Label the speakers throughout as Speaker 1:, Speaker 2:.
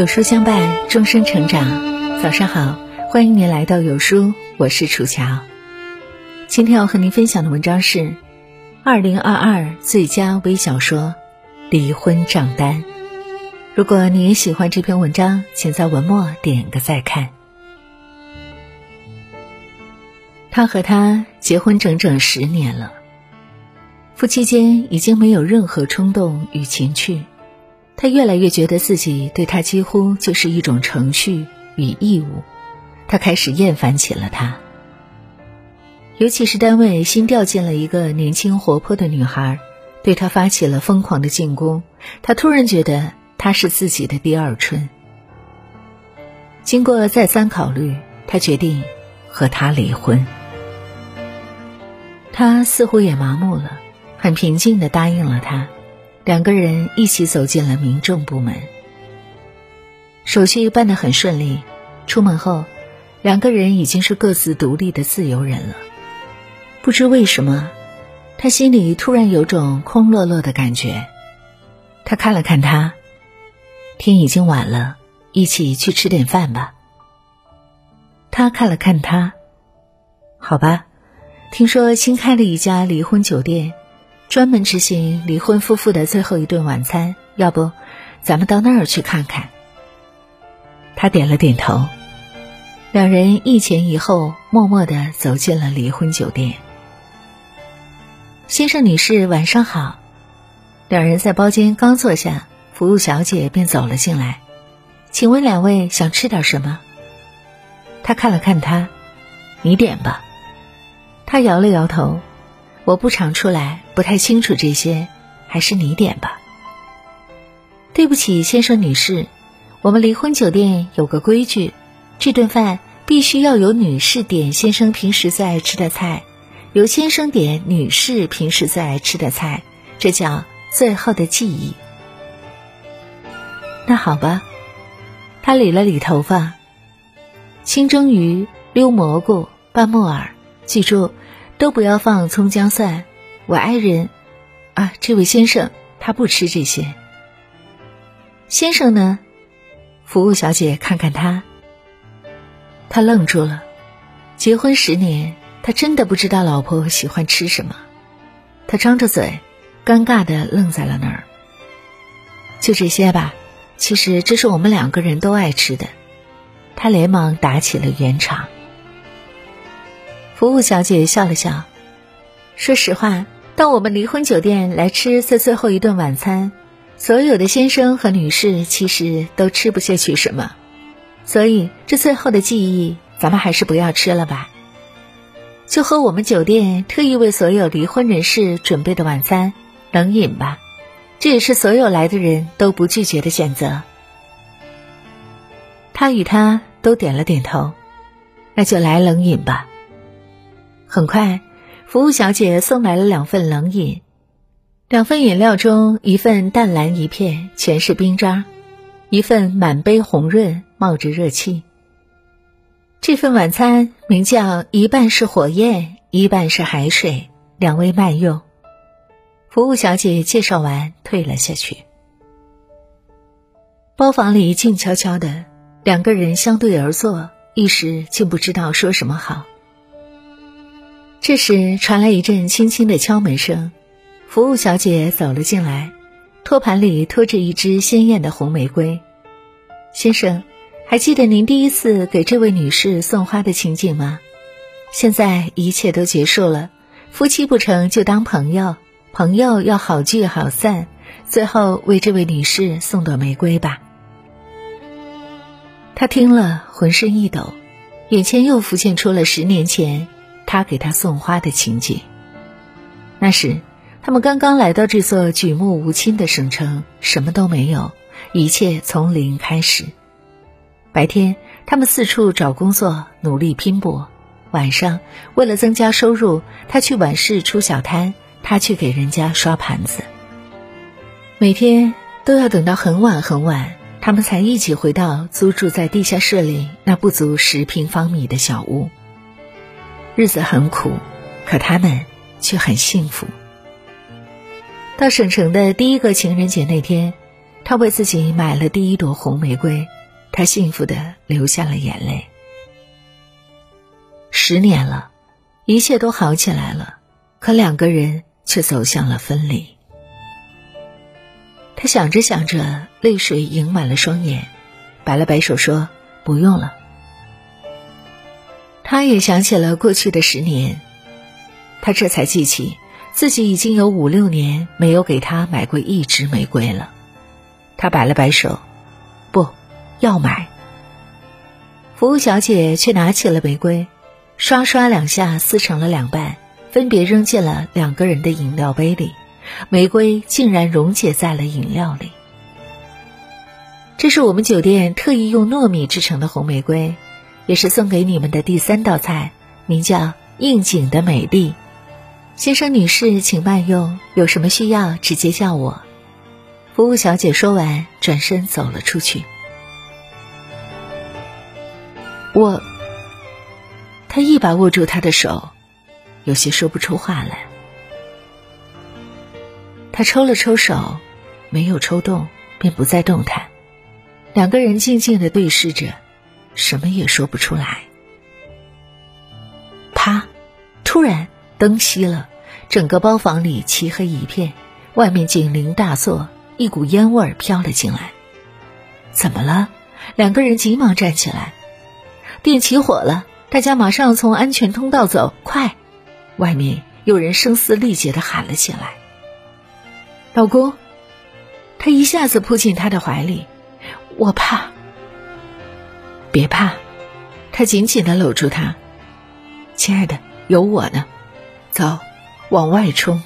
Speaker 1: 有书相伴，终身成长。早上好，欢迎您来到有书，我是楚乔。今天要和您分享的文章是二零二二最佳微小说《离婚账单》。如果你也喜欢这篇文章，请在文末点个再看。他和她结婚整整十年了，夫妻间已经没有任何冲动与情趣。他越来越觉得自己对他几乎就是一种程序与义务，他开始厌烦起了他。尤其是单位新调进了一个年轻活泼的女孩，对他发起了疯狂的进攻。他突然觉得她是自己的第二春。经过再三考虑，他决定和她离婚。他似乎也麻木了，很平静的答应了他。两个人一起走进了民政部门，手续办得很顺利。出门后，两个人已经是各自独立的自由人了。不知为什么，他心里突然有种空落落的感觉。他看了看他，天已经晚了，一起去吃点饭吧。他看了看他，好吧，听说新开了一家离婚酒店。专门执行离婚夫妇的最后一顿晚餐，要不，咱们到那儿去看看。他点了点头，两人一前一后，默默的走进了离婚酒店。先生、女士，晚上好。两人在包间刚坐下，服务小姐便走了进来。请问两位想吃点什么？他看了看他，你点吧。他摇了摇头。我不常出来，不太清楚这些，还是你点吧。对不起，先生女士，我们离婚酒店有个规矩，这顿饭必须要由女士点先生平时最爱吃的菜，由先生点女士平时最爱吃的菜，这叫最后的记忆。那好吧，他理了理头发，清蒸鱼、溜蘑菇、拌木耳，记住。都不要放葱姜蒜，我爱人，啊，这位先生他不吃这些。先生呢？服务小姐看看他，他愣住了。结婚十年，他真的不知道老婆喜欢吃什么。他张着嘴，尴尬的愣在了那儿。就这些吧，其实这是我们两个人都爱吃的。他连忙打起了圆场。服务小姐笑了笑，说实话，到我们离婚酒店来吃这最后一顿晚餐，所有的先生和女士其实都吃不下去什么，所以这最后的记忆，咱们还是不要吃了吧，就喝我们酒店特意为所有离婚人士准备的晚餐冷饮吧，这也是所有来的人都不拒绝的选择。他与他都点了点头，那就来冷饮吧。很快，服务小姐送来了两份冷饮，两份饮料中，一份淡蓝一片，全是冰渣；一份满杯红润，冒着热气。这份晚餐名叫“一半是火焰，一半是海水”，两位慢用。服务小姐介绍完，退了下去。包房里静悄悄的，两个人相对而坐，一时竟不知道说什么好。这时传来一阵轻轻的敲门声，服务小姐走了进来，托盘里托着一支鲜艳的红玫瑰。先生，还记得您第一次给这位女士送花的情景吗？现在一切都结束了，夫妻不成就当朋友，朋友要好聚好散，最后为这位女士送朵玫瑰吧。他听了，浑身一抖，眼前又浮现出了十年前。他给她送花的情景。那时，他们刚刚来到这座举目无亲的省城，什么都没有，一切从零开始。白天，他们四处找工作，努力拼搏；晚上，为了增加收入，他去晚市出小摊，他去给人家刷盘子。每天都要等到很晚很晚，他们才一起回到租住在地下室里那不足十平方米的小屋。日子很苦，可他们却很幸福。到省城的第一个情人节那天，他为自己买了第一朵红玫瑰，他幸福的流下了眼泪。十年了，一切都好起来了，可两个人却走向了分离。他想着想着，泪水盈满了双眼，摆了摆手说：“不用了。”他也想起了过去的十年，他这才记起自己已经有五六年没有给他买过一支玫瑰了。他摆了摆手：“不要买。”服务小姐却拿起了玫瑰，刷刷两下撕成了两半，分别扔进了两个人的饮料杯里。玫瑰竟然溶解在了饮料里。这是我们酒店特意用糯米制成的红玫瑰，也是送给你们的第三道菜，名叫应景的美丽。先生女士，请慢用，有什么需要直接叫我。服务小姐说完，转身走了出去。我，他一把握住她的手，有些说不出话来。他抽了抽手，没有抽动，便不再动弹。两个人静静的对视着，什么也说不出来。啪！突然灯熄了，整个包房里漆黑一片，外面警铃大作，一股烟味儿飘了进来。怎么了？两个人急忙站起来。店起火了，大家马上从安全通道走，快！外面有人声嘶力竭的喊了起来。老公，他一下子扑进他的怀里，我怕。别怕，他紧紧的搂住他，亲爱的，有我呢，走，往外冲。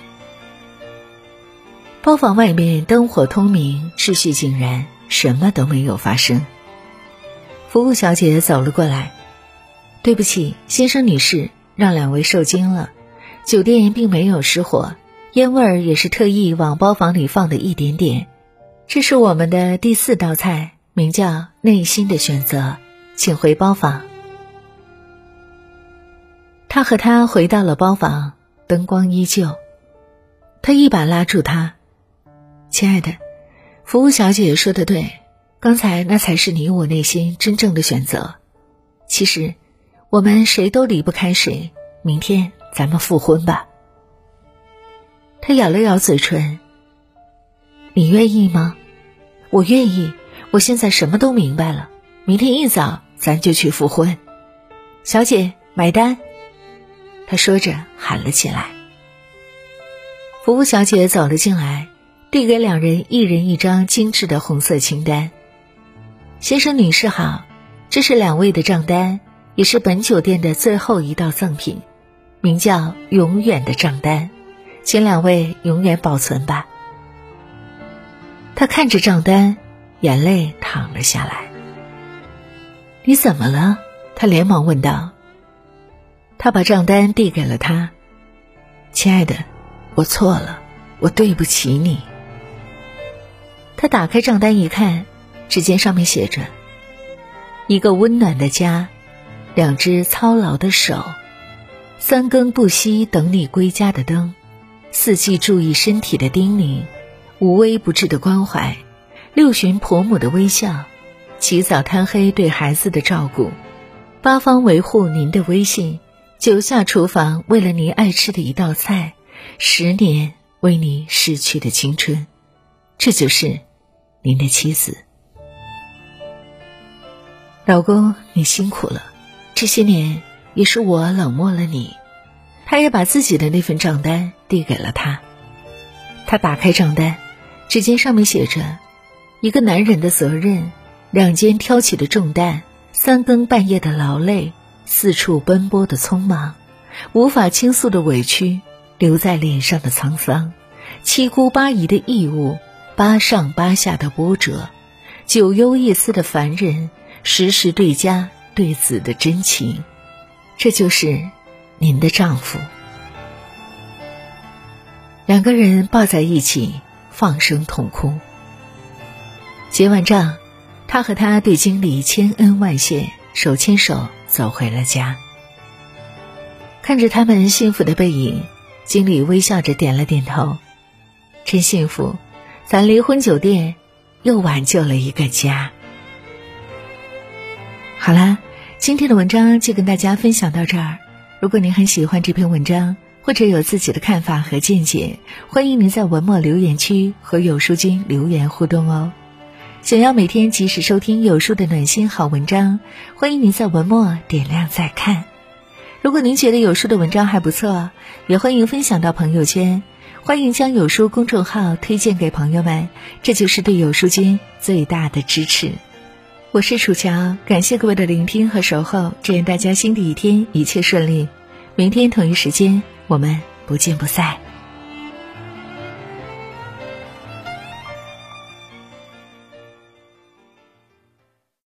Speaker 1: 包房外面灯火通明，秩序井然，什么都没有发生。服务小姐走了过来，对不起，先生女士，让两位受惊了，酒店并没有失火。烟味儿也是特意往包房里放的一点点。这是我们的第四道菜，名叫“内心的选择”，请回包房。他和他回到了包房，灯光依旧。他一把拉住他：“亲爱的，服务小姐说的对，刚才那才是你我内心真正的选择。其实，我们谁都离不开谁。明天咱们复婚吧。”他咬了咬嘴唇。你愿意吗？我愿意。我现在什么都明白了。明天一早咱就去复婚。小姐买单。他说着喊了起来。服务小姐走了进来，递给两人一人一张精致的红色清单。先生女士好，这是两位的账单，也是本酒店的最后一道赠品，名叫“永远的账单”。请两位永远保存吧。他看着账单，眼泪淌了下来。你怎么了？他连忙问道。他把账单递给了他。亲爱的，我错了，我对不起你。他打开账单一看，只见上面写着：“一个温暖的家，两只操劳的手，三更不息等你归家的灯。”四季注意身体的叮咛，无微不至的关怀，六旬婆母的微笑，起早贪黑对孩子的照顾，八方维护您的威信，九下厨房为了您爱吃的一道菜，十年为您逝去的青春，这就是您的妻子。老公，你辛苦了，这些年也是我冷漠了你。他也把自己的那份账单递给了他。他打开账单，只见上面写着：“一个男人的责任，两肩挑起的重担，三更半夜的劳累，四处奔波的匆忙，无法倾诉的委屈，留在脸上的沧桑，七姑八姨的义务，八上八下的波折，九幽一丝的凡人，时时对家对子的真情。”这就是。您的丈夫，两个人抱在一起，放声痛哭。结完账，他和他对经理千恩万谢，手牵手走回了家。看着他们幸福的背影，经理微笑着点了点头：“真幸福，咱离婚酒店又挽救了一个家。好啦，今天的文章就跟大家分享到这儿。如果您很喜欢这篇文章，或者有自己的看法和见解，欢迎您在文末留言区和有书君留言互动哦。想要每天及时收听有书的暖心好文章，欢迎您在文末点亮再看。如果您觉得有书的文章还不错，也欢迎分享到朋友圈，欢迎将有书公众号推荐给朋友们，这就是对有书君最大的支持。我是楚乔，感谢各位的聆听和守候，祝愿大家新的一天一切顺利。明天同一时间，我们不见不散。